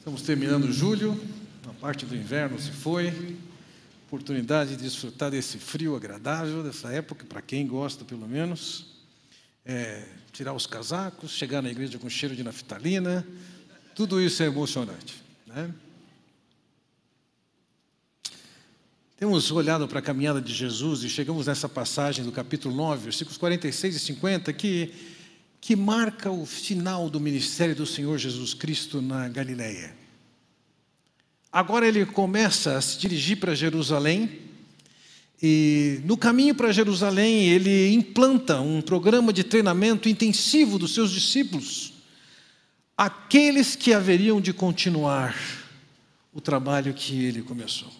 Estamos terminando julho, a parte do inverno se foi. Oportunidade de desfrutar desse frio agradável, dessa época, para quem gosta pelo menos. É, tirar os casacos, chegar na igreja com cheiro de naftalina, tudo isso é emocionante. Né? Temos olhado para a caminhada de Jesus e chegamos nessa passagem do capítulo 9, versículos 46 e 50, que que marca o final do ministério do Senhor Jesus Cristo na Galileia. Agora ele começa a se dirigir para Jerusalém, e no caminho para Jerusalém ele implanta um programa de treinamento intensivo dos seus discípulos, aqueles que haveriam de continuar o trabalho que ele começou.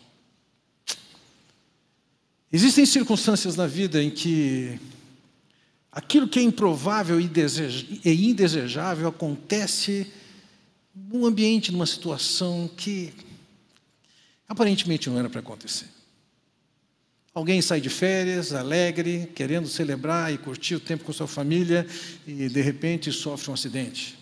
Existem circunstâncias na vida em que Aquilo que é improvável e indesejável acontece num ambiente, numa situação que aparentemente não era para acontecer. Alguém sai de férias, alegre, querendo celebrar e curtir o tempo com sua família e de repente sofre um acidente.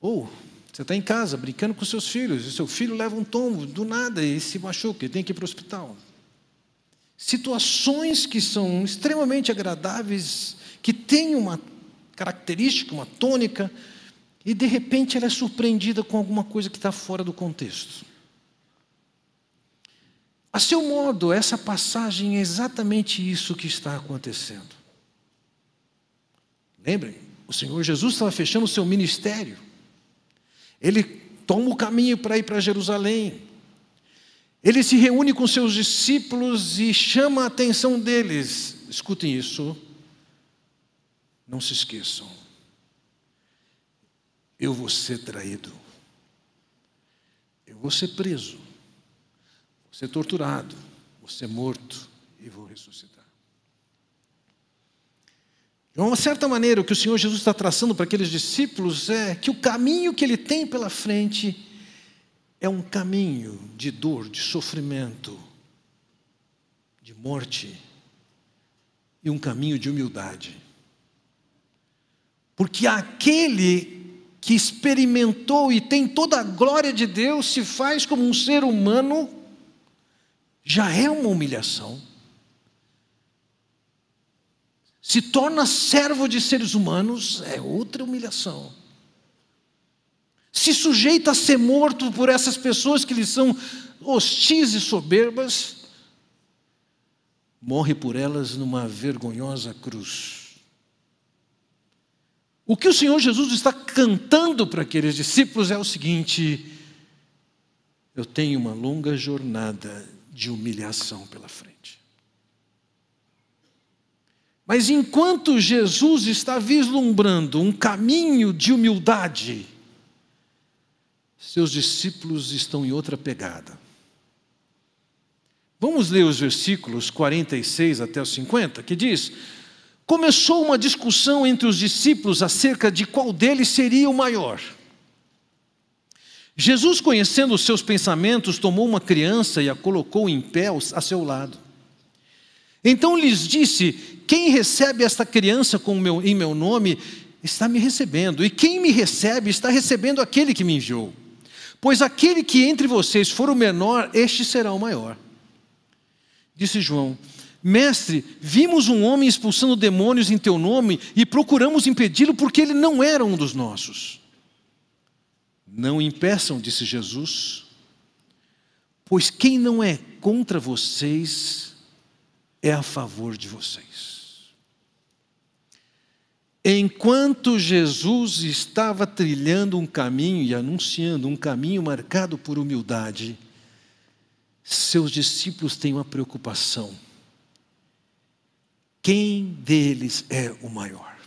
Ou você está em casa brincando com seus filhos e seu filho leva um tombo do nada e se machuca e tem que ir para o hospital situações que são extremamente agradáveis, que têm uma característica, uma tônica, e de repente ela é surpreendida com alguma coisa que está fora do contexto. A seu modo, essa passagem é exatamente isso que está acontecendo. Lembrem, o Senhor Jesus estava fechando o seu ministério. Ele toma o caminho para ir para Jerusalém. Ele se reúne com seus discípulos e chama a atenção deles. Escutem isso. Não se esqueçam. Eu vou ser traído. Eu vou ser preso. Vou ser torturado. Vou ser morto e vou ressuscitar. De uma certa maneira, o que o Senhor Jesus está traçando para aqueles discípulos é que o caminho que ele tem pela frente é um caminho de dor, de sofrimento, de morte e um caminho de humildade. Porque aquele que experimentou e tem toda a glória de Deus se faz como um ser humano, já é uma humilhação. Se torna servo de seres humanos, é outra humilhação se sujeita a ser morto por essas pessoas que lhe são hostis e soberbas, morre por elas numa vergonhosa cruz. O que o Senhor Jesus está cantando para aqueles discípulos é o seguinte: eu tenho uma longa jornada de humilhação pela frente. Mas enquanto Jesus está vislumbrando um caminho de humildade, seus discípulos estão em outra pegada. Vamos ler os versículos 46 até os 50, que diz: Começou uma discussão entre os discípulos acerca de qual deles seria o maior. Jesus, conhecendo os seus pensamentos, tomou uma criança e a colocou em pé a seu lado. Então lhes disse: Quem recebe esta criança meu, em meu nome está me recebendo, e quem me recebe está recebendo aquele que me enviou. Pois aquele que entre vocês for o menor, este será o maior. Disse João: Mestre, vimos um homem expulsando demônios em teu nome e procuramos impedi-lo porque ele não era um dos nossos. Não impeçam, disse Jesus, pois quem não é contra vocês é a favor de vocês. Enquanto Jesus estava trilhando um caminho e anunciando um caminho marcado por humildade, seus discípulos têm uma preocupação: quem deles é o maior?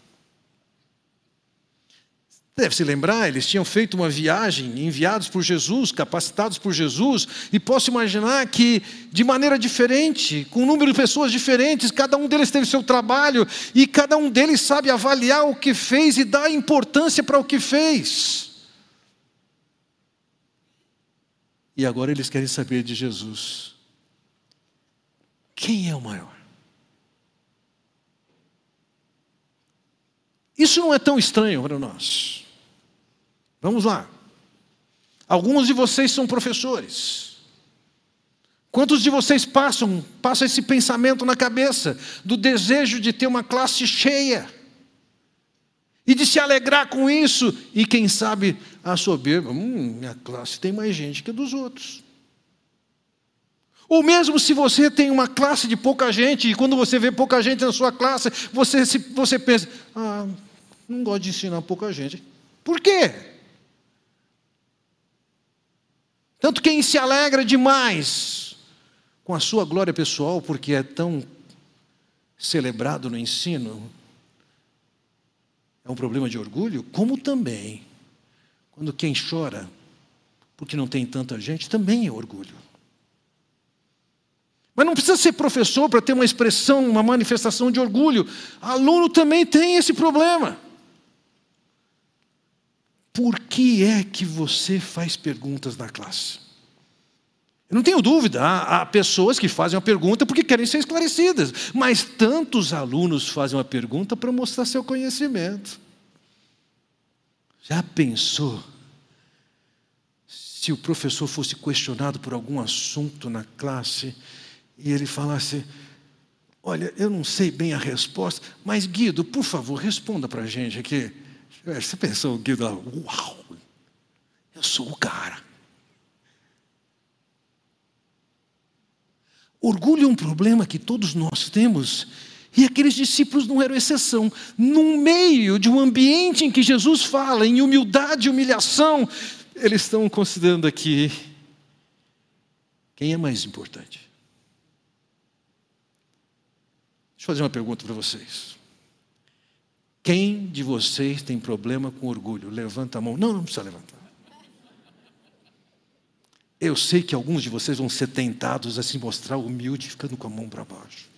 Deve se lembrar, eles tinham feito uma viagem, enviados por Jesus, capacitados por Jesus, e posso imaginar que, de maneira diferente, com um número de pessoas diferentes, cada um deles teve seu trabalho, e cada um deles sabe avaliar o que fez e dar importância para o que fez. E agora eles querem saber de Jesus: quem é o maior? Isso não é tão estranho para nós. Vamos lá. Alguns de vocês são professores. Quantos de vocês passam, passam esse pensamento na cabeça do desejo de ter uma classe cheia e de se alegrar com isso e quem sabe a soberba, hum, minha classe tem mais gente que a dos outros. Ou mesmo se você tem uma classe de pouca gente e quando você vê pouca gente na sua classe, você, se, você pensa, ah, não gosto de ensinar pouca gente. Por quê? Tanto quem se alegra demais com a sua glória pessoal, porque é tão celebrado no ensino, é um problema de orgulho, como também, quando quem chora porque não tem tanta gente, também é orgulho. Mas não precisa ser professor para ter uma expressão, uma manifestação de orgulho. Aluno também tem esse problema. Por que é que você faz perguntas na classe? Eu não tenho dúvida, há, há, pessoas que fazem uma pergunta porque querem ser esclarecidas, mas tantos alunos fazem uma pergunta para mostrar seu conhecimento. Já pensou se o professor fosse questionado por algum assunto na classe e ele falasse: Olha, eu não sei bem a resposta, mas Guido, por favor, responda para a gente aqui. Você pensou, Guido, lá, uau, eu sou o cara. Orgulho é um problema que todos nós temos, e aqueles discípulos não eram exceção. No meio de um ambiente em que Jesus fala em humildade e humilhação, eles estão considerando aqui quem é mais importante. Deixa eu fazer uma pergunta para vocês. Quem de vocês tem problema com orgulho? Levanta a mão. Não, não precisa levantar. Eu sei que alguns de vocês vão ser tentados a se mostrar humilde ficando com a mão para baixo.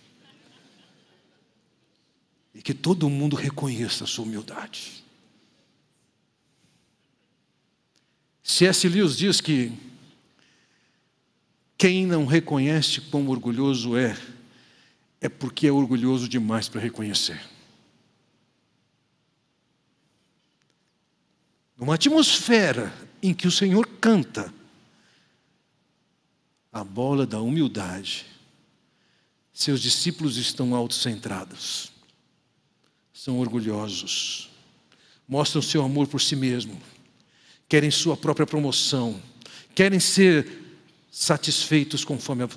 E que todo mundo reconheça a sua humildade. C.S. Lewis diz que quem não reconhece quão orgulhoso é, é porque é orgulhoso demais para reconhecer. Numa atmosfera em que o Senhor canta, a bola da humildade. Seus discípulos estão autocentrados, são orgulhosos, mostram seu amor por si mesmo, querem sua própria promoção, querem ser satisfeitos conforme a,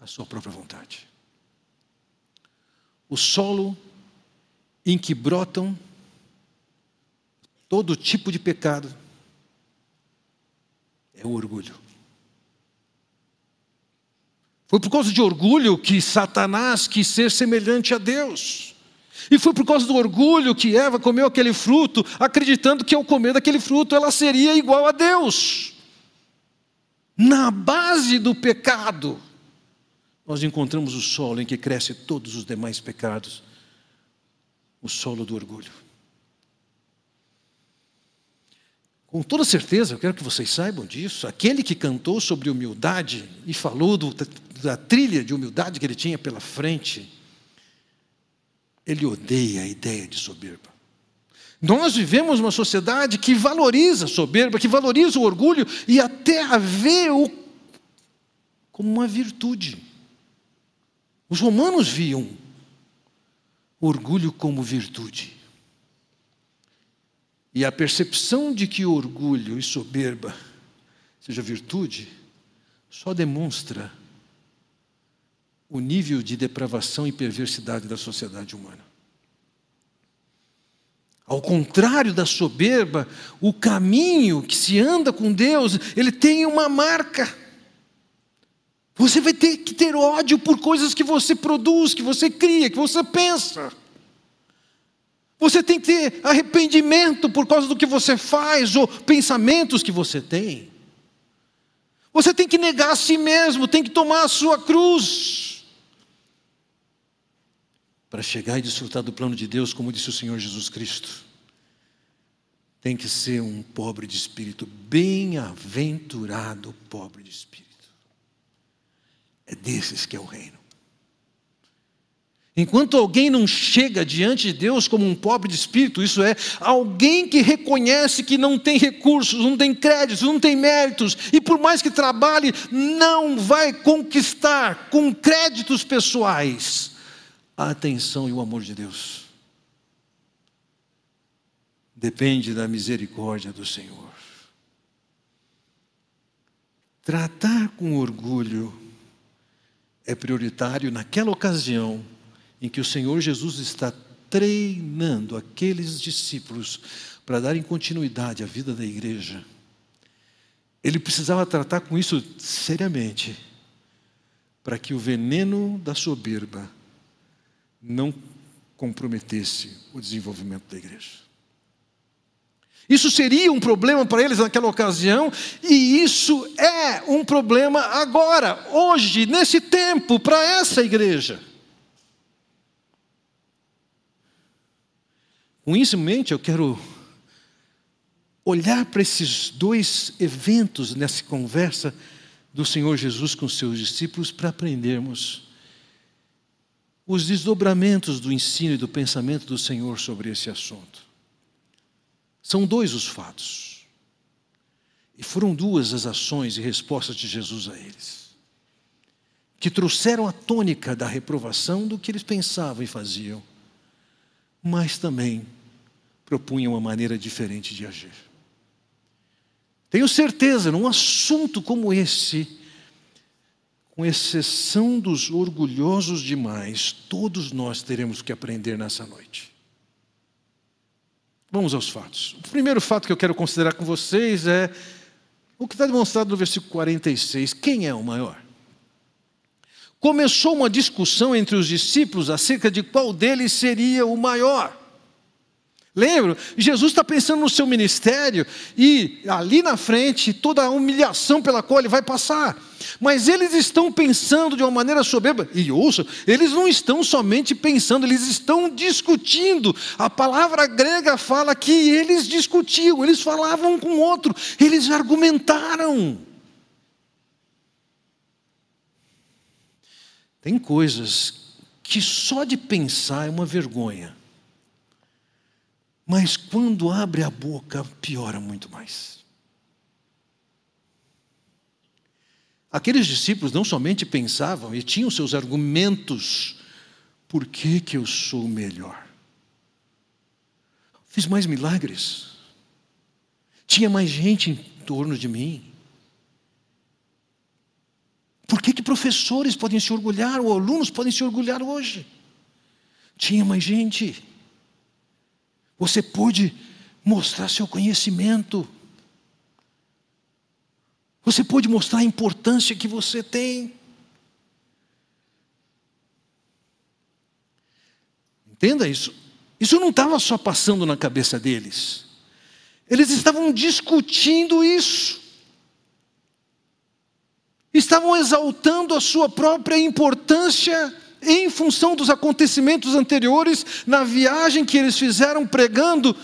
a sua própria vontade. O solo em que brotam todo tipo de pecado é o orgulho. Foi por causa de orgulho que Satanás quis ser semelhante a Deus. E foi por causa do orgulho que Eva comeu aquele fruto, acreditando que ao comer daquele fruto ela seria igual a Deus. Na base do pecado, nós encontramos o solo em que crescem todos os demais pecados o solo do orgulho. Com toda certeza, eu quero que vocês saibam disso. Aquele que cantou sobre humildade e falou do, da trilha de humildade que ele tinha pela frente, ele odeia a ideia de soberba. Nós vivemos uma sociedade que valoriza a soberba, que valoriza o orgulho e até a vê-o como uma virtude. Os romanos viam orgulho como virtude. E a percepção de que orgulho e soberba seja virtude só demonstra o nível de depravação e perversidade da sociedade humana. Ao contrário da soberba, o caminho que se anda com Deus, ele tem uma marca. Você vai ter que ter ódio por coisas que você produz, que você cria, que você pensa. Você tem que ter arrependimento por causa do que você faz ou pensamentos que você tem. Você tem que negar a si mesmo, tem que tomar a sua cruz. Para chegar e desfrutar do plano de Deus, como disse o Senhor Jesus Cristo, tem que ser um pobre de espírito, bem-aventurado pobre de espírito. É desses que é o reino. Enquanto alguém não chega diante de Deus como um pobre de espírito, isso é, alguém que reconhece que não tem recursos, não tem créditos, não tem méritos, e por mais que trabalhe, não vai conquistar com créditos pessoais a atenção e o amor de Deus. Depende da misericórdia do Senhor. Tratar com orgulho é prioritário naquela ocasião em que o Senhor Jesus está treinando aqueles discípulos para darem continuidade à vida da igreja. Ele precisava tratar com isso seriamente, para que o veneno da soberba não comprometesse o desenvolvimento da igreja. Isso seria um problema para eles naquela ocasião, e isso é um problema agora, hoje, nesse tempo, para essa igreja. Com isso em mente, eu quero olhar para esses dois eventos nessa conversa do Senhor Jesus com seus discípulos para aprendermos os desdobramentos do ensino e do pensamento do Senhor sobre esse assunto. São dois os fatos. E foram duas as ações e respostas de Jesus a eles, que trouxeram a tônica da reprovação do que eles pensavam e faziam mas também propunha uma maneira diferente de agir. Tenho certeza, num assunto como esse, com exceção dos orgulhosos demais, todos nós teremos que aprender nessa noite. Vamos aos fatos. O primeiro fato que eu quero considerar com vocês é o que está demonstrado no versículo 46. Quem é o maior? Começou uma discussão entre os discípulos acerca de qual deles seria o maior. Lembra? Jesus está pensando no seu ministério e ali na frente toda a humilhação pela qual ele vai passar. Mas eles estão pensando de uma maneira soberba. E ouça, eles não estão somente pensando, eles estão discutindo. A palavra grega fala que eles discutiam, eles falavam um com o outro, eles argumentaram. Tem coisas que só de pensar é uma vergonha. Mas quando abre a boca, piora muito mais. Aqueles discípulos não somente pensavam e tinham seus argumentos, por que, que eu sou melhor? Fiz mais milagres, tinha mais gente em torno de mim, por que, que professores podem se orgulhar, ou alunos podem se orgulhar hoje? Tinha mais gente. Você pôde mostrar seu conhecimento. Você pôde mostrar a importância que você tem. Entenda isso. Isso não estava só passando na cabeça deles. Eles estavam discutindo isso estavam exaltando a sua própria importância em função dos acontecimentos anteriores na viagem que eles fizeram pregando,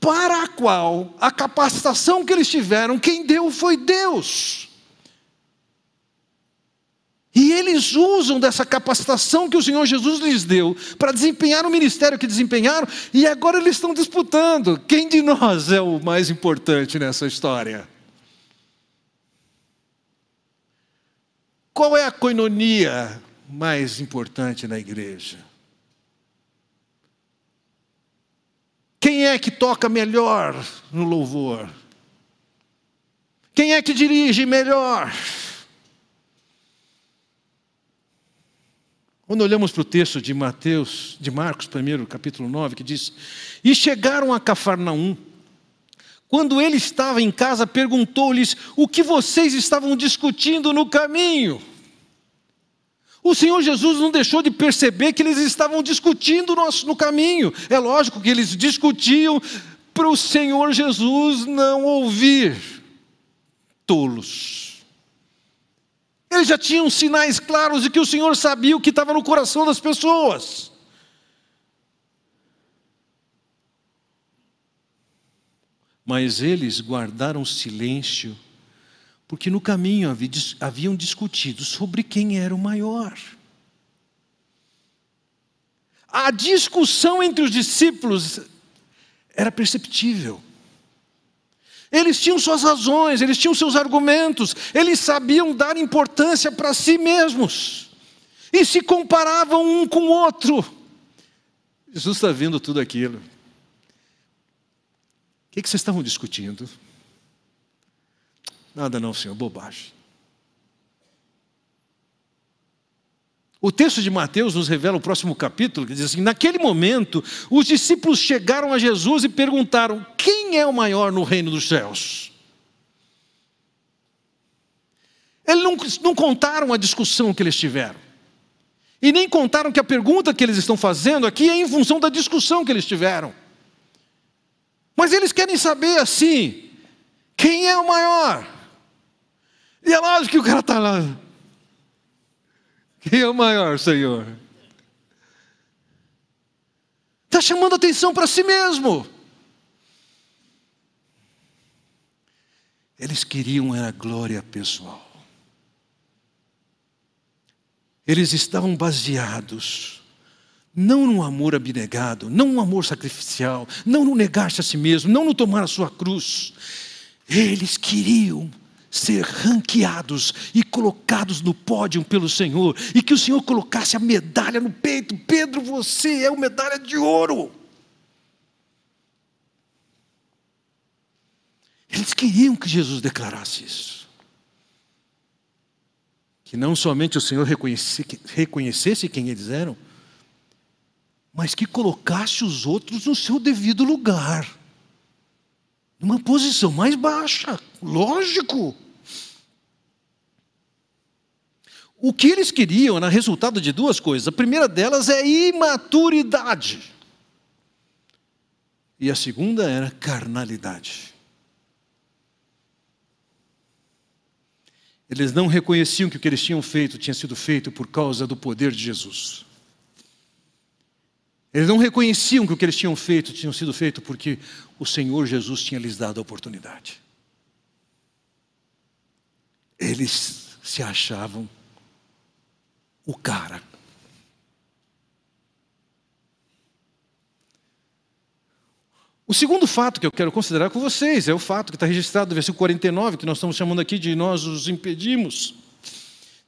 para a qual a capacitação que eles tiveram, quem deu foi Deus. E eles usam dessa capacitação que o Senhor Jesus lhes deu para desempenhar o ministério que desempenharam, e agora eles estão disputando quem de nós é o mais importante nessa história. Qual é a coinonia mais importante na igreja? Quem é que toca melhor no louvor? Quem é que dirige melhor? Quando olhamos para o texto de Mateus, de Marcos, primeiro, capítulo 9, que diz: E chegaram a Cafarnaum. Quando ele estava em casa, perguntou-lhes o que vocês estavam discutindo no caminho. O Senhor Jesus não deixou de perceber que eles estavam discutindo no, caminho. É lógico que eles discutiam para o Senhor Jesus não ouvir. Tolos. Eles já tinham sinais claros de que o Senhor sabia o que estava no coração das pessoas. Mas eles guardaram silêncio, porque no caminho haviam discutido sobre quem era o maior. a discussão entre os discípulos era perceptível. Eles tinham suas razões, eles tinham seus argumentos, eles sabiam dar importância para si mesmos e se comparavam um com o outro. Jesus está vendo tudo aquilo. Que, que vocês estavam discutindo? Nada não, Senhor, bobagem. O texto de Mateus nos revela o próximo capítulo, que diz assim: Naquele momento, os discípulos chegaram a Jesus e perguntaram: Quem é o maior no reino dos céus? Eles não, não contaram a discussão que eles tiveram. E nem contaram que a pergunta que eles estão fazendo aqui é em função da discussão que eles tiveram. Mas eles querem saber assim: quem é o maior? E é lógico que o cara está lá. Quem é o maior, Senhor? Está chamando atenção para si mesmo. Eles queriam era glória pessoal. Eles estavam baseados não no amor abnegado, não no amor sacrificial, não no negar-se a si mesmo, não no tomar a sua cruz. Eles queriam ser ranqueados e colocados no pódio pelo Senhor, e que o Senhor colocasse a medalha no peito: Pedro, você é uma medalha de ouro. Eles queriam que Jesus declarasse isso. Que não somente o Senhor reconhecesse, reconhecesse quem eles eram, mas que colocasse os outros no seu devido lugar numa posição mais baixa, lógico. O que eles queriam era resultado de duas coisas. A primeira delas é imaturidade. E a segunda era carnalidade. Eles não reconheciam que o que eles tinham feito tinha sido feito por causa do poder de Jesus. Eles não reconheciam que o que eles tinham feito tinha sido feito porque o Senhor Jesus tinha lhes dado a oportunidade. Eles se achavam o cara. O segundo fato que eu quero considerar com vocês é o fato que está registrado no versículo 49, que nós estamos chamando aqui de nós os impedimos.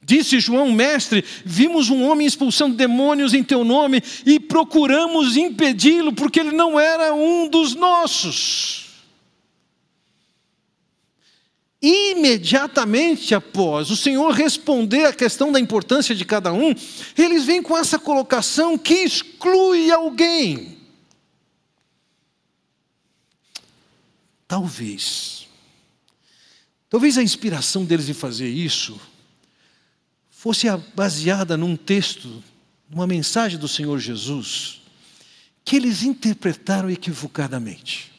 Disse João, mestre, vimos um homem expulsando demônios em teu nome e procuramos impedi-lo porque ele não era um dos nossos. Imediatamente após o Senhor responder a questão da importância de cada um, eles vêm com essa colocação que exclui alguém. Talvez, talvez a inspiração deles em fazer isso fosse baseada num texto, numa mensagem do Senhor Jesus, que eles interpretaram equivocadamente.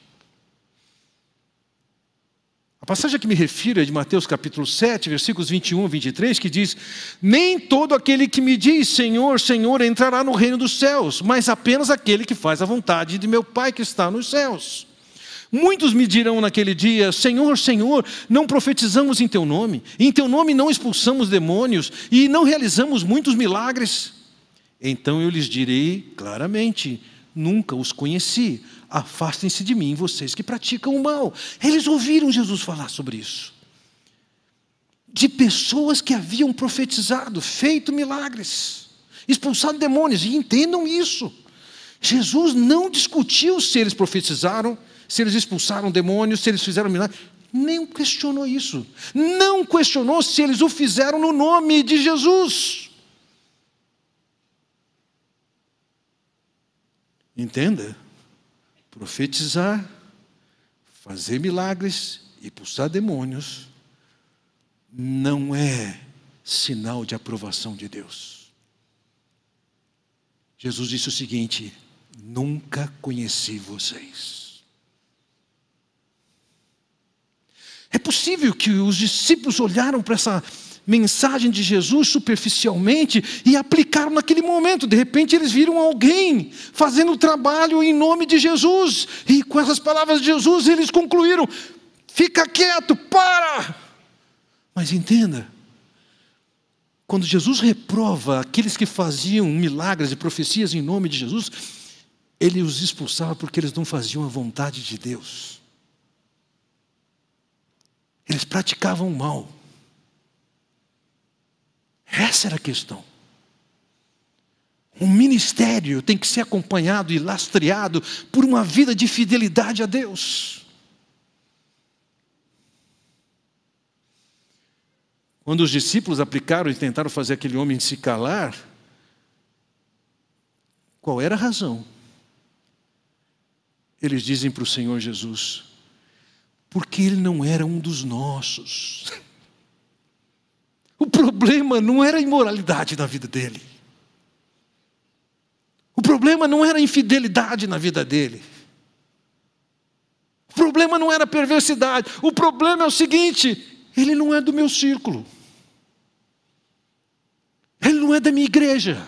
A passagem a que me refiro é de Mateus capítulo 7, versículos 21 e 23, que diz: Nem todo aquele que me diz Senhor, Senhor entrará no reino dos céus, mas apenas aquele que faz a vontade de meu Pai que está nos céus. Muitos me dirão naquele dia: Senhor, Senhor, não profetizamos em teu nome, em teu nome não expulsamos demônios e não realizamos muitos milagres. Então eu lhes direi claramente: Nunca os conheci, afastem-se de mim, vocês que praticam o mal. Eles ouviram Jesus falar sobre isso. De pessoas que haviam profetizado, feito milagres, expulsado demônios, e entendam isso. Jesus não discutiu se eles profetizaram, se eles expulsaram demônios, se eles fizeram milagres. Nem questionou isso. Não questionou se eles o fizeram no nome de Jesus. Entenda? Profetizar, fazer milagres e expulsar demônios não é sinal de aprovação de Deus. Jesus disse o seguinte: Nunca conheci vocês. É possível que os discípulos olharam para essa mensagem de Jesus superficialmente e aplicaram naquele momento. De repente eles viram alguém fazendo o trabalho em nome de Jesus, e com essas palavras de Jesus eles concluíram: fica quieto, para! Mas entenda, quando Jesus reprova aqueles que faziam milagres e profecias em nome de Jesus, ele os expulsava porque eles não faziam a vontade de Deus. Eles praticavam mal. Essa era a questão. O ministério tem que ser acompanhado e lastreado por uma vida de fidelidade a Deus. Quando os discípulos aplicaram e tentaram fazer aquele homem se calar, qual era a razão? Eles dizem para o Senhor Jesus: porque ele não era um dos nossos. O problema não era a imoralidade na vida dele. O problema não era a infidelidade na vida dele. O problema não era a perversidade. O problema é o seguinte: ele não é do meu círculo. Ele não é da minha igreja.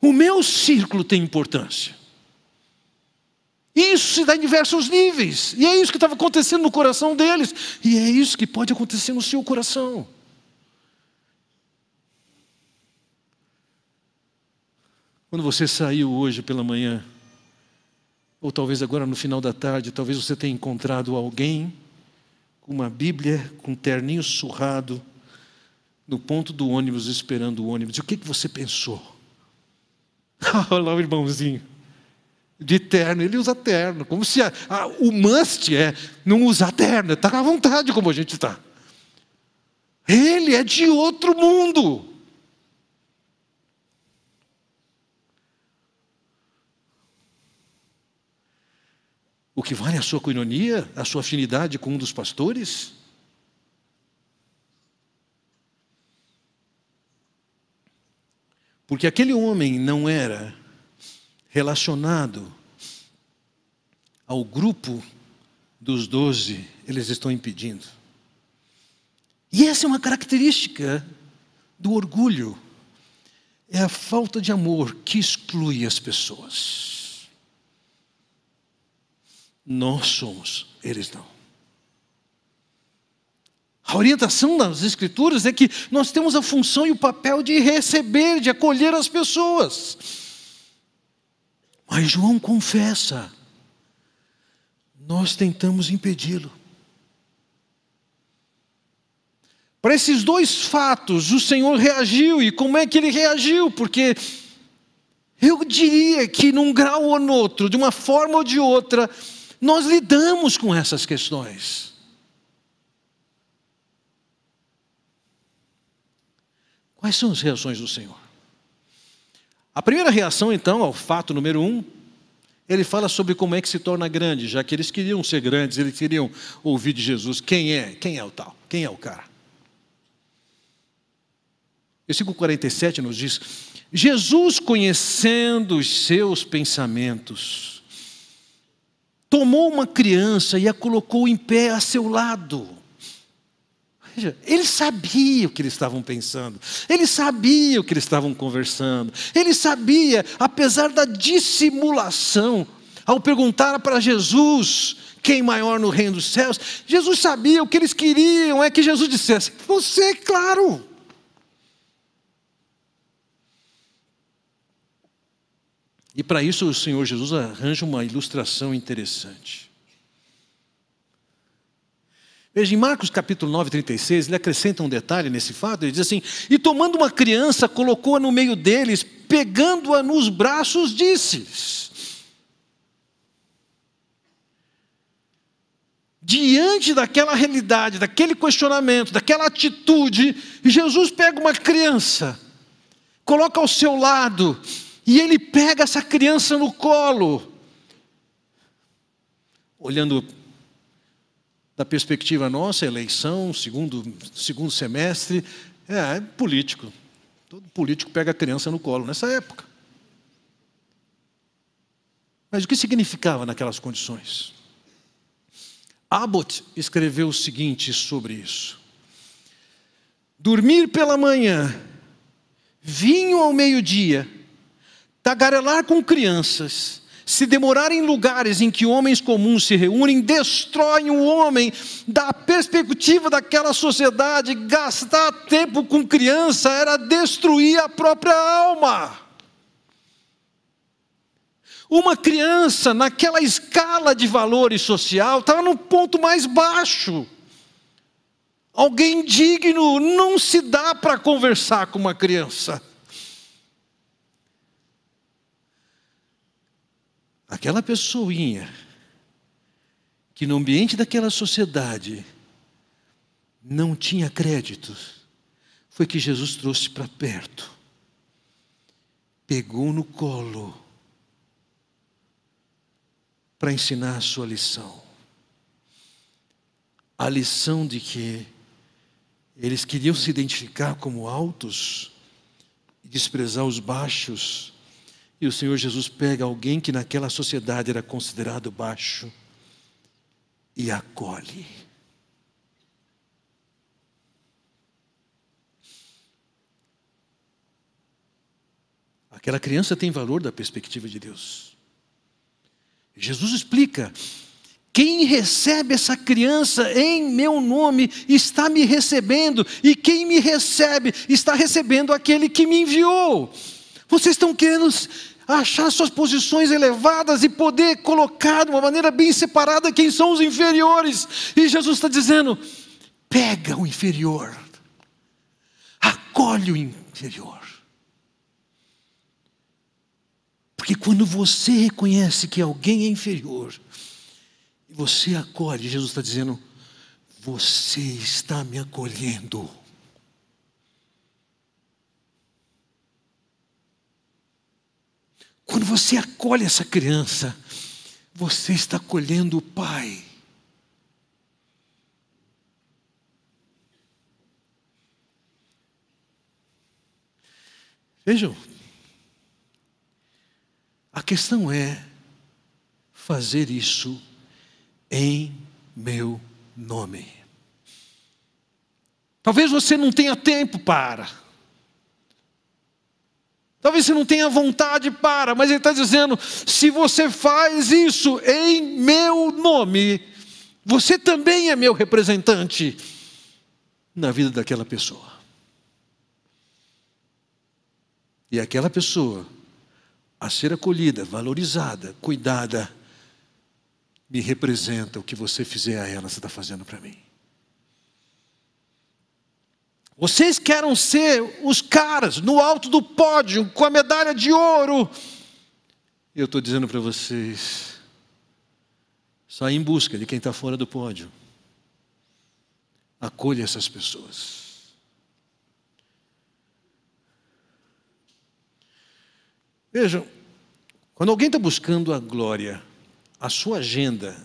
O meu círculo tem importância. Isso se dá em diversos níveis. E é isso que estava acontecendo no coração deles. E é isso que pode acontecer no seu coração. Quando você saiu hoje pela manhã, ou talvez agora no final da tarde, talvez você tenha encontrado alguém com uma Bíblia, com um terninho surrado, no ponto do ônibus, esperando o ônibus. E o que, que você pensou? Olha lá o irmãozinho de terno, ele usa terno, como se a, a, o must é não usar terno, está à vontade como a gente está. Ele é de outro mundo. O que vale a sua coinonia, a sua afinidade com um dos pastores? Porque aquele homem não era relacionado ao grupo dos doze, eles estão impedindo. E essa é uma característica do orgulho. É a falta de amor que exclui as pessoas. Nós somos, eles não. A orientação das Escrituras é que nós temos a função e o papel de receber, de acolher as pessoas. Mas João confessa, nós tentamos impedi-lo. Para esses dois fatos, o Senhor reagiu, e como é que ele reagiu? Porque eu diria que, num grau ou no outro, de uma forma ou de outra, nós lidamos com essas questões. Quais são as reações do Senhor? A primeira reação, então, ao fato número um, ele fala sobre como é que se torna grande, já que eles queriam ser grandes, eles queriam ouvir de Jesus quem é, quem é o tal, quem é o cara. Versículo 47 nos diz: Jesus, conhecendo os seus pensamentos, tomou uma criança e a colocou em pé a seu lado. Veja, ele sabia o que eles estavam pensando, ele sabia o que eles estavam conversando, ele sabia, apesar da dissimulação, ao perguntar para Jesus quem maior no reino dos céus, Jesus sabia o que eles queriam é que Jesus dissesse: Você, claro. E para isso o Senhor Jesus arranja uma ilustração interessante. Veja, em Marcos capítulo 9, 36, ele acrescenta um detalhe nesse fato, ele diz assim, e tomando uma criança, colocou-a no meio deles, pegando-a nos braços, disse Diante daquela realidade, daquele questionamento, daquela atitude, Jesus pega uma criança, coloca ao seu lado, e ele pega essa criança no colo, olhando da perspectiva nossa, eleição, segundo, segundo semestre, é, é político. Todo político pega a criança no colo nessa época. Mas o que significava naquelas condições? Abbott escreveu o seguinte sobre isso: Dormir pela manhã, vinho ao meio-dia, tagarelar com crianças se demorar em lugares em que homens comuns se reúnem, destroem o homem da perspectiva daquela sociedade. Gastar tempo com criança era destruir a própria alma. Uma criança, naquela escala de valores social, estava no ponto mais baixo. Alguém digno não se dá para conversar com uma criança. Aquela pessoinha que no ambiente daquela sociedade não tinha créditos, foi que Jesus trouxe para perto, pegou no colo para ensinar a sua lição. A lição de que eles queriam se identificar como altos e desprezar os baixos. E o Senhor Jesus pega alguém que naquela sociedade era considerado baixo e acolhe. Aquela criança tem valor da perspectiva de Deus. Jesus explica quem recebe essa criança em meu nome está me recebendo, e quem me recebe está recebendo aquele que me enviou. Vocês estão querendo achar suas posições elevadas e poder colocar de uma maneira bem separada quem são os inferiores. E Jesus está dizendo: pega o inferior, acolhe o inferior. Porque quando você reconhece que alguém é inferior, e você acolhe, Jesus está dizendo: Você está me acolhendo. Quando você acolhe essa criança, você está acolhendo o Pai. Vejam, a questão é fazer isso em meu nome. Talvez você não tenha tempo para. Talvez você não tenha vontade para, mas ele está dizendo: se você faz isso em meu nome, você também é meu representante na vida daquela pessoa. E aquela pessoa, a ser acolhida, valorizada, cuidada, me representa o que você fizer a ela, você está fazendo para mim. Vocês querem ser os caras no alto do pódio, com a medalha de ouro. Eu estou dizendo para vocês, só em busca de quem está fora do pódio. Acolha essas pessoas. Vejam, quando alguém está buscando a glória, a sua agenda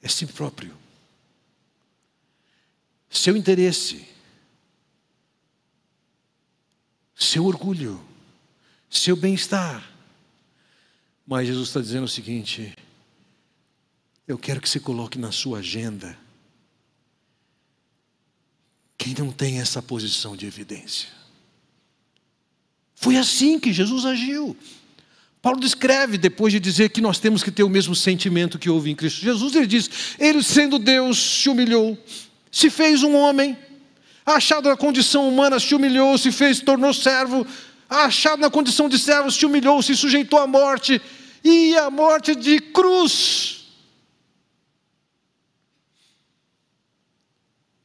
é si próprio. Seu interesse, seu orgulho, seu bem-estar. Mas Jesus está dizendo o seguinte: eu quero que você coloque na sua agenda quem não tem essa posição de evidência. Foi assim que Jesus agiu. Paulo descreve, depois de dizer que nós temos que ter o mesmo sentimento que houve em Cristo Jesus, ele diz: Ele, sendo Deus, se humilhou, se fez um homem, achado na condição humana, se humilhou, se fez, tornou servo, achado na condição de servo, se humilhou, se sujeitou à morte, e à morte de cruz.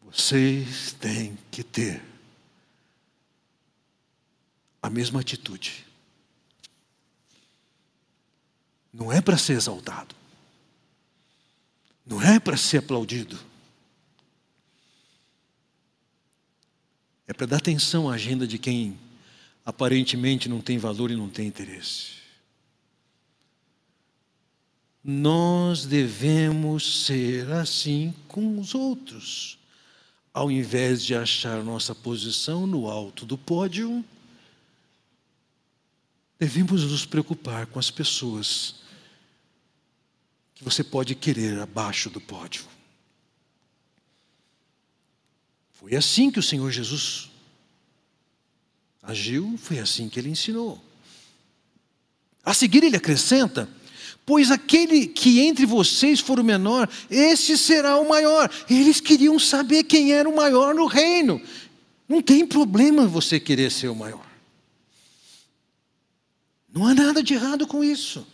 Vocês têm que ter a mesma atitude. Não é para ser exaltado, não é para ser aplaudido, é para dar atenção à agenda de quem aparentemente não tem valor e não tem interesse. Nós devemos ser assim com os outros, ao invés de achar nossa posição no alto do pódio devemos nos preocupar com as pessoas que você pode querer abaixo do pódio. Foi assim que o Senhor Jesus agiu, foi assim que ele ensinou. A seguir ele acrescenta: Pois aquele que entre vocês for o menor, esse será o maior. Eles queriam saber quem era o maior no reino. Não tem problema você querer ser o maior. Não há nada de errado com isso.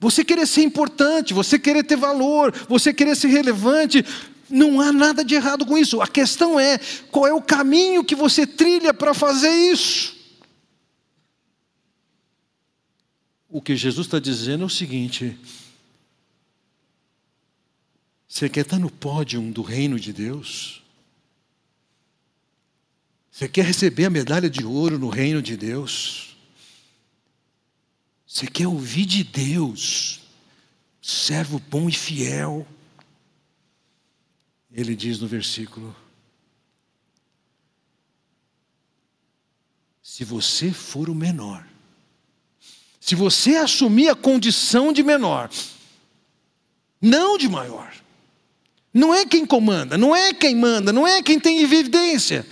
Você querer ser importante, você querer ter valor, você querer ser relevante, não há nada de errado com isso. A questão é qual é o caminho que você trilha para fazer isso. O que Jesus está dizendo é o seguinte: você quer estar no pódio do reino de Deus? Você quer receber a medalha de ouro no reino de Deus? Você quer ouvir de Deus, servo bom e fiel? Ele diz no versículo: Se você for o menor, se você assumir a condição de menor, não de maior, não é quem comanda, não é quem manda, não é quem tem evidência,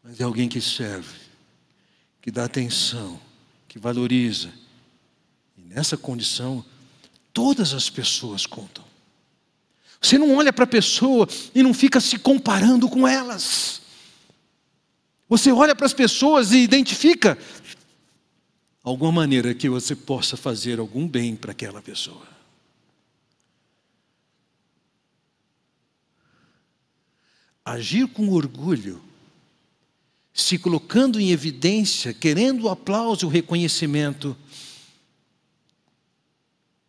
mas é alguém que serve, que dá atenção, que valoriza. E nessa condição, todas as pessoas contam. Você não olha para a pessoa e não fica se comparando com elas. Você olha para as pessoas e identifica alguma maneira que você possa fazer algum bem para aquela pessoa. Agir com orgulho, se colocando em evidência, querendo o aplauso e o reconhecimento,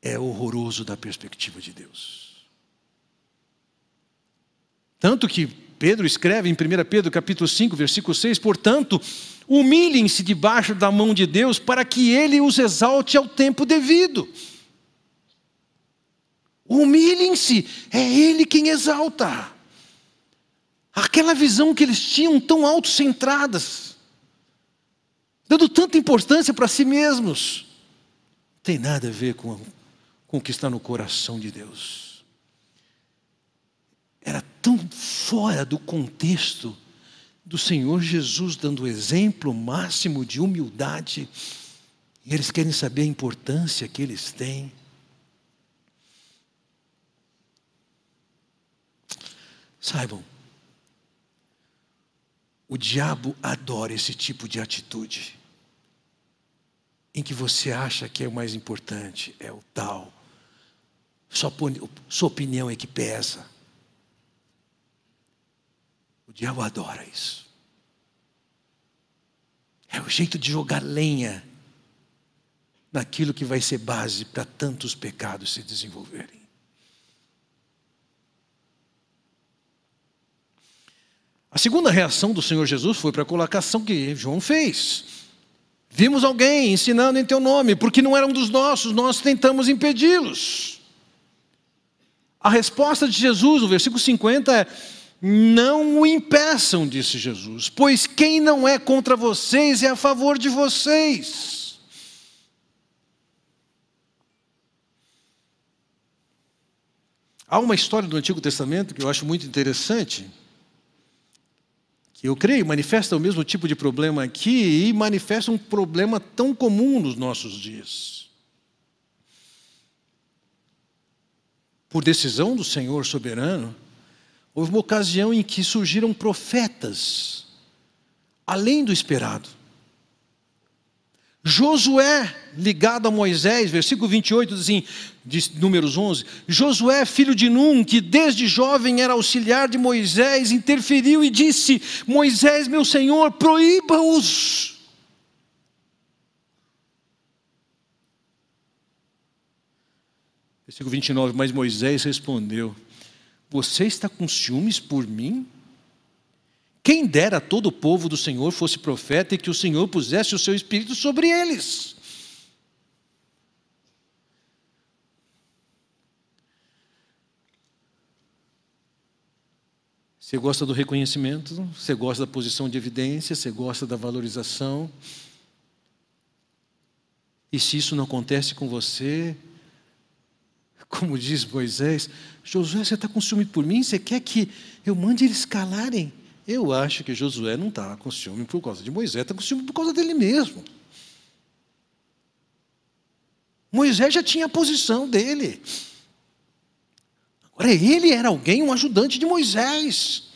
é horroroso da perspectiva de Deus. Tanto que Pedro escreve em 1 Pedro capítulo 5, versículo 6, portanto, Humilhem-se debaixo da mão de Deus para que Ele os exalte ao tempo devido. Humilhem-se, é Ele quem exalta. Aquela visão que eles tinham tão autocentradas, dando tanta importância para si mesmos, tem nada a ver com, com o que está no coração de Deus. Era tão fora do contexto do Senhor Jesus dando o exemplo máximo de humildade, e eles querem saber a importância que eles têm. Saibam, o diabo adora esse tipo de atitude, em que você acha que é o mais importante, é o tal, sua, sua opinião é que pesa. Diabo adora isso. É o jeito de jogar lenha naquilo que vai ser base para tantos pecados se desenvolverem. A segunda reação do Senhor Jesus foi para a colocação que João fez. Vimos alguém ensinando em teu nome, porque não era um dos nossos, nós tentamos impedi-los. A resposta de Jesus, o versículo 50 é: não o impeçam, disse Jesus, pois quem não é contra vocês é a favor de vocês. Há uma história do Antigo Testamento que eu acho muito interessante, que eu creio manifesta o mesmo tipo de problema aqui e manifesta um problema tão comum nos nossos dias. Por decisão do Senhor soberano, houve uma ocasião em que surgiram profetas, além do esperado. Josué, ligado a Moisés, versículo 28, assim, de Números 11: Josué, filho de Num, que desde jovem era auxiliar de Moisés, interferiu e disse: Moisés, meu senhor, proíba-os. Versículo 29, mas Moisés respondeu: você está com ciúmes por mim? Quem dera todo o povo do Senhor fosse profeta e que o Senhor pusesse o seu espírito sobre eles. Você gosta do reconhecimento, você gosta da posição de evidência, você gosta da valorização. E se isso não acontece com você, como diz Moisés, Josué, você está ciúme por mim? Você quer que eu mande eles calarem? Eu acho que Josué não está com ciúme por causa de Moisés, está com ciúme por causa dele mesmo. Moisés já tinha a posição dele. Agora, ele era alguém, um ajudante de Moisés.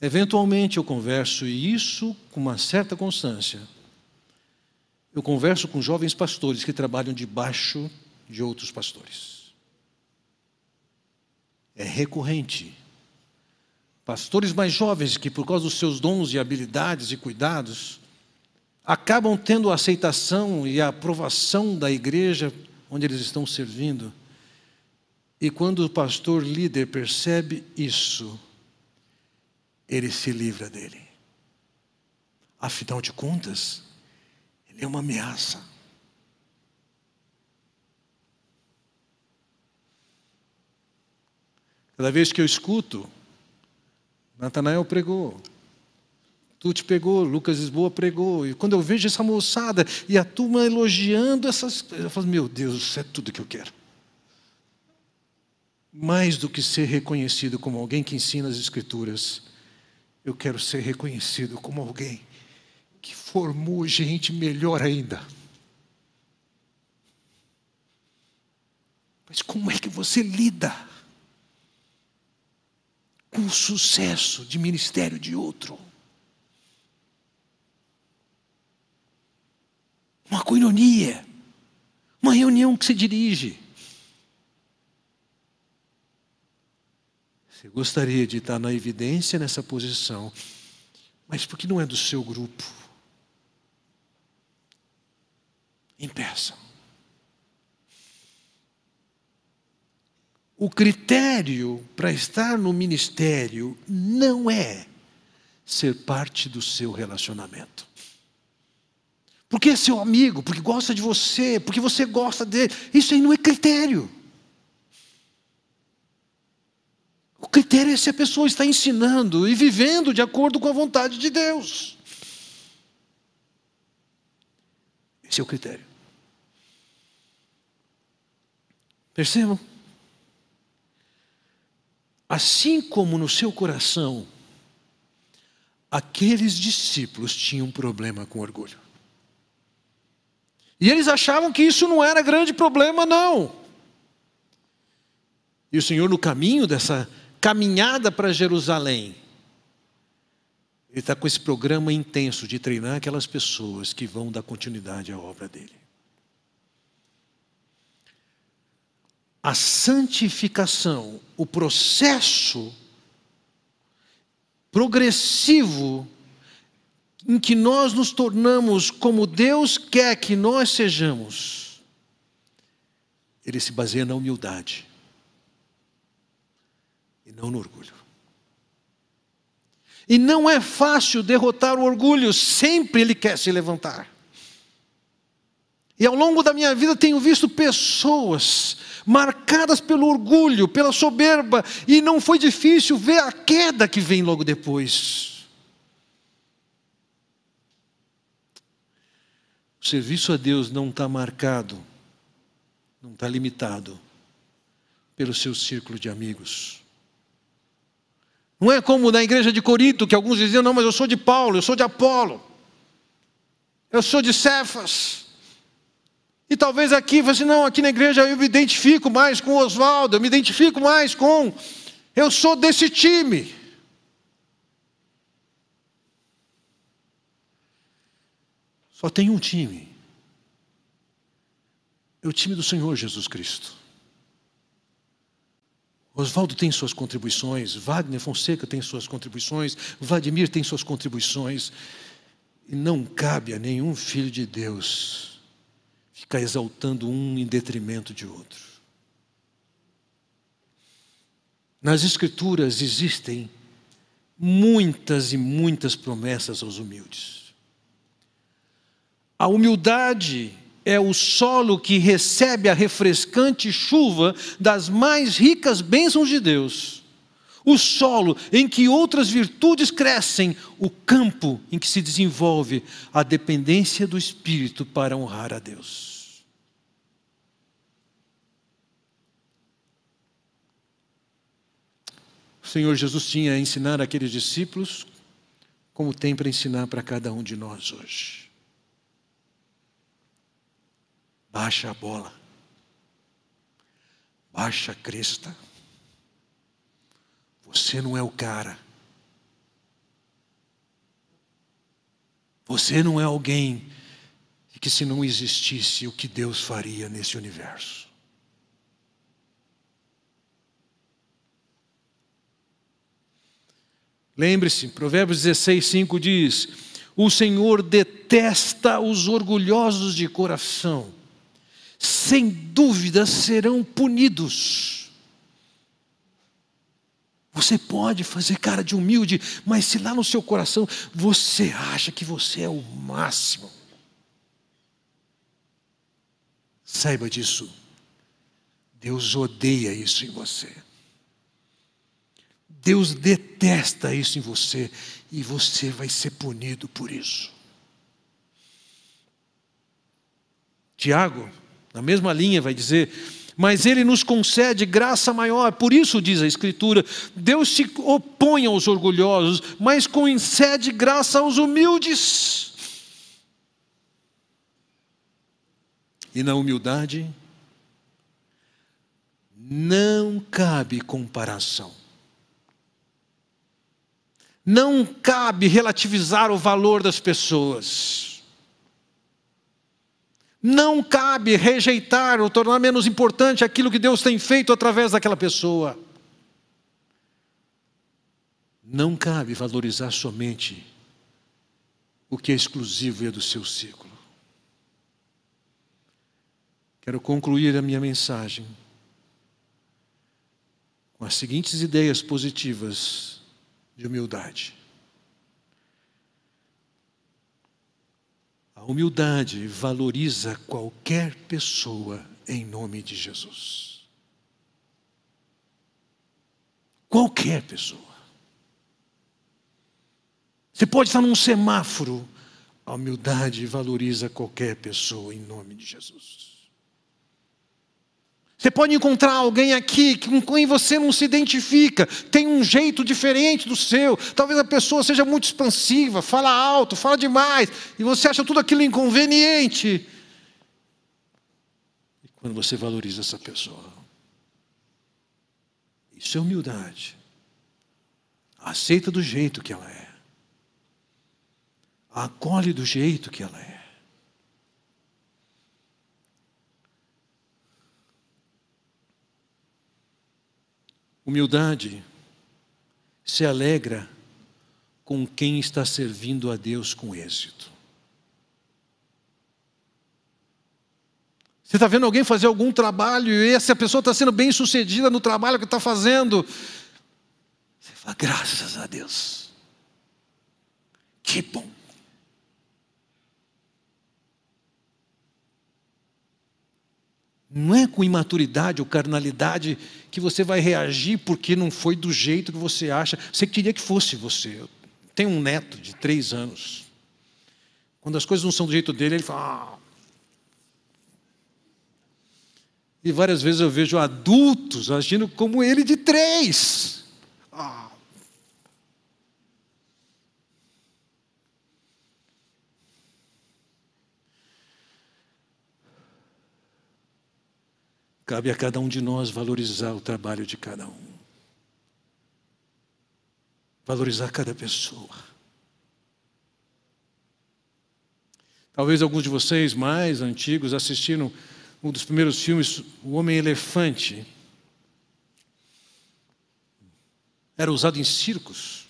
Eventualmente eu converso, isso com uma certa constância. Eu converso com jovens pastores que trabalham debaixo de outros pastores. É recorrente. Pastores mais jovens que, por causa dos seus dons e habilidades e cuidados, acabam tendo a aceitação e a aprovação da igreja onde eles estão servindo. E quando o pastor líder percebe isso, ele se livra dele. Afinal de contas, é uma ameaça. Cada vez que eu escuto, Natanael pregou, Tu te pegou, Lucas Lisboa pregou. E quando eu vejo essa moçada e a turma elogiando essas eu falo, meu Deus, isso é tudo que eu quero. Mais do que ser reconhecido como alguém que ensina as Escrituras, eu quero ser reconhecido como alguém que formou gente melhor ainda. Mas como é que você lida com o sucesso de ministério de outro? uma coinonia, uma reunião que se dirige. Você gostaria de estar na evidência nessa posição, mas porque não é do seu grupo. Impeça. O critério para estar no ministério não é ser parte do seu relacionamento porque é seu amigo, porque gosta de você, porque você gosta dele. Isso aí não é critério. O critério é se a pessoa está ensinando e vivendo de acordo com a vontade de Deus. Esse é o critério. Percebam? Assim como no seu coração, aqueles discípulos tinham um problema com orgulho. E eles achavam que isso não era grande problema, não. E o Senhor, no caminho dessa caminhada para Jerusalém, Ele está com esse programa intenso de treinar aquelas pessoas que vão dar continuidade à obra dele. A santificação, o processo progressivo em que nós nos tornamos como Deus quer que nós sejamos, ele se baseia na humildade e não no orgulho. E não é fácil derrotar o orgulho, sempre ele quer se levantar. E ao longo da minha vida tenho visto pessoas marcadas pelo orgulho, pela soberba, e não foi difícil ver a queda que vem logo depois. O serviço a Deus não está marcado, não está limitado pelo seu círculo de amigos. Não é como na igreja de Corinto, que alguns diziam, não, mas eu sou de Paulo, eu sou de Apolo, eu sou de Cefas. E talvez aqui, assim, não, aqui na igreja eu me identifico mais com Oswaldo, eu me identifico mais com, eu sou desse time. Só tem um time. É o time do Senhor Jesus Cristo. Oswaldo tem suas contribuições, Wagner Fonseca tem suas contribuições, Vladimir tem suas contribuições. E não cabe a nenhum filho de Deus ficar exaltando um em detrimento de outro. Nas Escrituras existem muitas e muitas promessas aos humildes. A humildade é o solo que recebe a refrescante chuva das mais ricas bênçãos de Deus. O solo em que outras virtudes crescem, o campo em que se desenvolve a dependência do Espírito para honrar a Deus. O Senhor Jesus tinha a ensinar aqueles discípulos, como tem para ensinar para cada um de nós hoje. Baixa a bola. Baixa a cresta. Você não é o cara. Você não é alguém que, se não existisse, o que Deus faria nesse universo. Lembre-se, Provérbios 16, 5 diz: O Senhor detesta os orgulhosos de coração, sem dúvida serão punidos. Você pode fazer cara de humilde, mas se lá no seu coração você acha que você é o máximo, saiba disso. Deus odeia isso em você. Deus detesta isso em você e você vai ser punido por isso. Tiago, na mesma linha, vai dizer: Mas Ele nos concede graça maior, por isso diz a Escritura: Deus se opõe aos orgulhosos, mas concede graça aos humildes. E na humildade, não cabe comparação. Não cabe relativizar o valor das pessoas. Não cabe rejeitar ou tornar menos importante aquilo que Deus tem feito através daquela pessoa. Não cabe valorizar somente o que é exclusivo e é do seu ciclo. Quero concluir a minha mensagem com as seguintes ideias positivas de humildade. A humildade valoriza qualquer pessoa em nome de Jesus. Qualquer pessoa. Você pode estar num semáforo, a humildade valoriza qualquer pessoa em nome de Jesus. Você pode encontrar alguém aqui com quem você não se identifica, tem um jeito diferente do seu. Talvez a pessoa seja muito expansiva, fala alto, fala demais, e você acha tudo aquilo inconveniente. E quando você valoriza essa pessoa, isso é humildade. Aceita do jeito que ela é, acolhe do jeito que ela é. Humildade se alegra com quem está servindo a Deus com êxito. Você está vendo alguém fazer algum trabalho e essa pessoa está sendo bem sucedida no trabalho que está fazendo. Você fala, graças a Deus. Que bom. Não é com imaturidade ou carnalidade que você vai reagir porque não foi do jeito que você acha. Você queria que fosse você. Eu tenho um neto de três anos. Quando as coisas não são do jeito dele, ele fala. Ah. E várias vezes eu vejo adultos agindo como ele de três. Cabe a cada um de nós valorizar o trabalho de cada um. Valorizar cada pessoa. Talvez alguns de vocês mais antigos assistiram um dos primeiros filmes, O Homem-Elefante. Era usado em circos.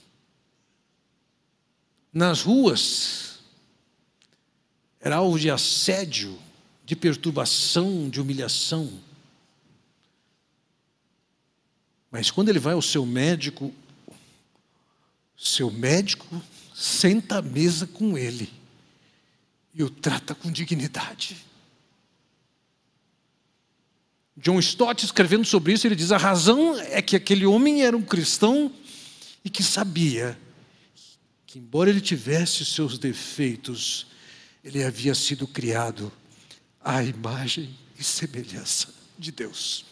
Nas ruas. Era alvo de assédio, de perturbação, de humilhação. Mas quando ele vai ao seu médico, seu médico senta à mesa com ele e o trata com dignidade. John Stott, escrevendo sobre isso, ele diz: a razão é que aquele homem era um cristão e que sabia que, embora ele tivesse seus defeitos, ele havia sido criado à imagem e semelhança de Deus.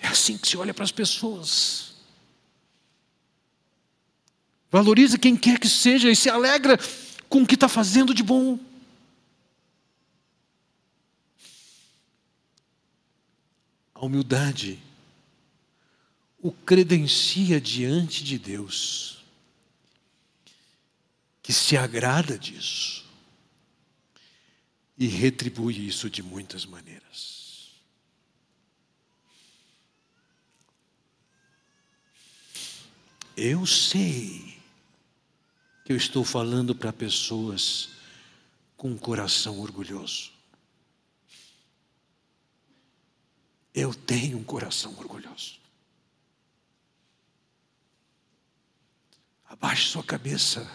É assim que se olha para as pessoas. valoriza quem quer que seja e se alegra com o que está fazendo de bom. A humildade o credencia diante de Deus, que se agrada disso e retribui isso de muitas maneiras. Eu sei que eu estou falando para pessoas com um coração orgulhoso. Eu tenho um coração orgulhoso. Abaixe sua cabeça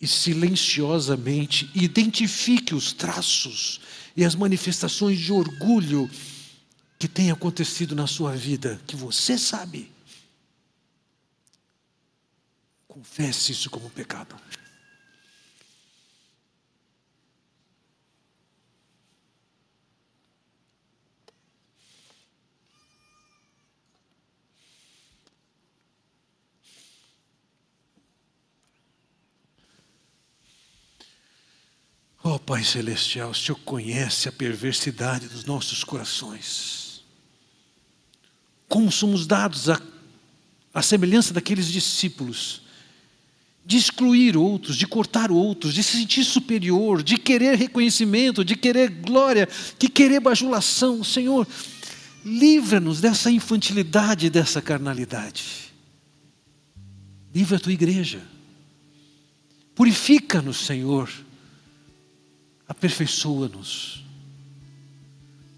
e silenciosamente identifique os traços e as manifestações de orgulho que têm acontecido na sua vida, que você sabe. Confesse isso como pecado. Oh Pai Celestial, o Senhor conhece a perversidade dos nossos corações. Como somos dados a semelhança daqueles discípulos, de excluir outros, de cortar outros, de se sentir superior, de querer reconhecimento, de querer glória, de querer bajulação. Senhor, livra-nos dessa infantilidade, dessa carnalidade. Livra a tua igreja. Purifica-nos, Senhor aperfeiçoa-nos,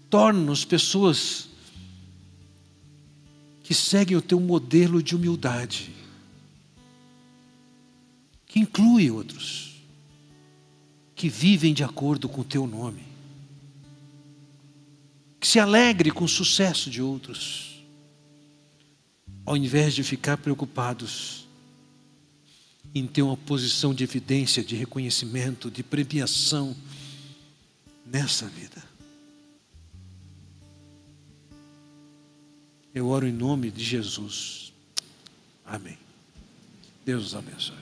torna-nos pessoas que seguem o teu modelo de humildade, que inclui outros, que vivem de acordo com o teu nome, que se alegre com o sucesso de outros, ao invés de ficar preocupados em ter uma posição de evidência, de reconhecimento, de premiação nessa vida. Eu oro em nome de Jesus. Amém. Deus os abençoe.